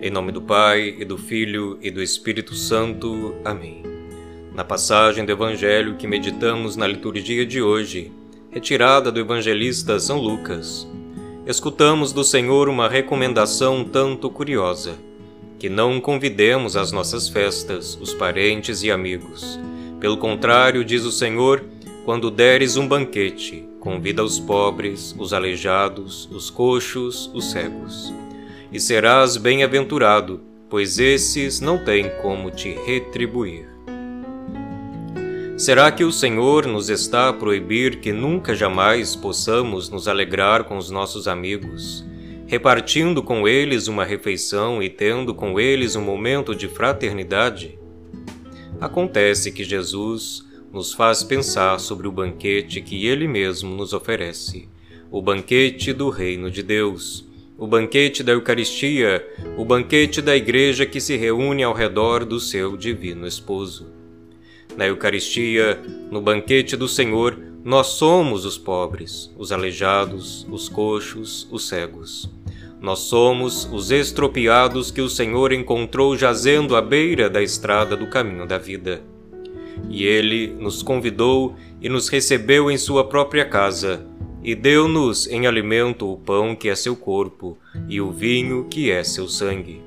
Em nome do Pai, e do Filho, e do Espírito Santo. Amém. Na passagem do Evangelho que meditamos na liturgia de hoje, retirada do evangelista São Lucas, escutamos do Senhor uma recomendação tanto curiosa: que não convidemos às nossas festas os parentes e amigos. Pelo contrário, diz o Senhor, quando deres um banquete, convida os pobres, os aleijados, os coxos, os cegos e serás bem-aventurado, pois esses não têm como te retribuir. Será que o Senhor nos está a proibir que nunca jamais possamos nos alegrar com os nossos amigos, repartindo com eles uma refeição e tendo com eles um momento de fraternidade? Acontece que Jesus nos faz pensar sobre o banquete que Ele mesmo nos oferece, o banquete do Reino de Deus o banquete da Eucaristia, o banquete da Igreja que se reúne ao redor do seu Divino Esposo. Na Eucaristia, no banquete do Senhor, nós somos os pobres, os aleijados, os coxos, os cegos. Nós somos os estropiados que o Senhor encontrou jazendo à beira da estrada do caminho da vida. E ele nos convidou e nos recebeu em sua própria casa e deu-nos em alimento o pão que é seu corpo, e o vinho que é seu sangue.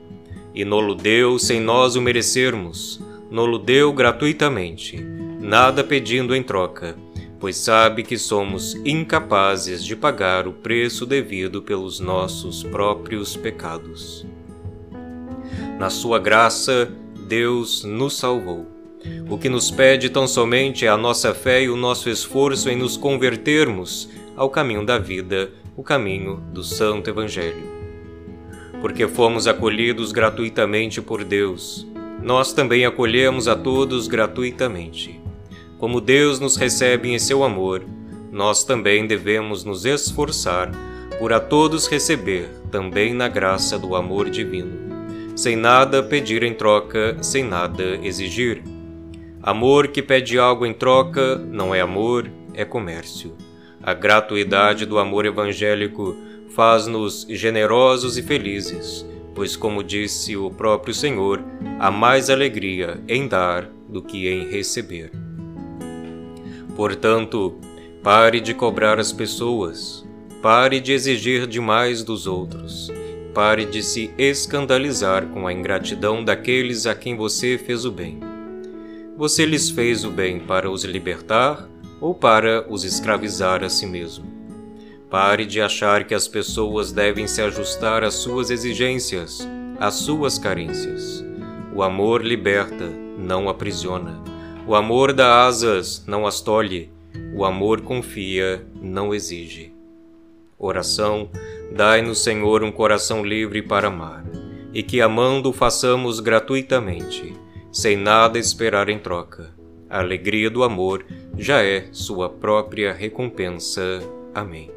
E nolo deu sem nós o merecermos, nolo deu gratuitamente, nada pedindo em troca, pois sabe que somos incapazes de pagar o preço devido pelos nossos próprios pecados. Na sua graça, Deus nos salvou. O que nos pede tão somente é a nossa fé e o nosso esforço em nos convertermos ao caminho da vida, o caminho do Santo Evangelho. Porque fomos acolhidos gratuitamente por Deus, nós também acolhemos a todos gratuitamente. Como Deus nos recebe em seu amor, nós também devemos nos esforçar por a todos receber também na graça do amor divino, sem nada pedir em troca, sem nada exigir. Amor que pede algo em troca não é amor, é comércio. A gratuidade do amor evangélico faz-nos generosos e felizes, pois, como disse o próprio Senhor, há mais alegria em dar do que em receber. Portanto, pare de cobrar as pessoas, pare de exigir demais dos outros, pare de se escandalizar com a ingratidão daqueles a quem você fez o bem. Você lhes fez o bem para os libertar ou para os escravizar a si mesmo. Pare de achar que as pessoas devem se ajustar às suas exigências, às suas carências. O amor liberta, não aprisiona. O amor dá asas, não as tolhe. O amor confia, não exige. Oração: Dai-nos, Senhor, um coração livre para amar, e que amando façamos gratuitamente, sem nada esperar em troca a alegria do amor já é sua própria recompensa. Amém.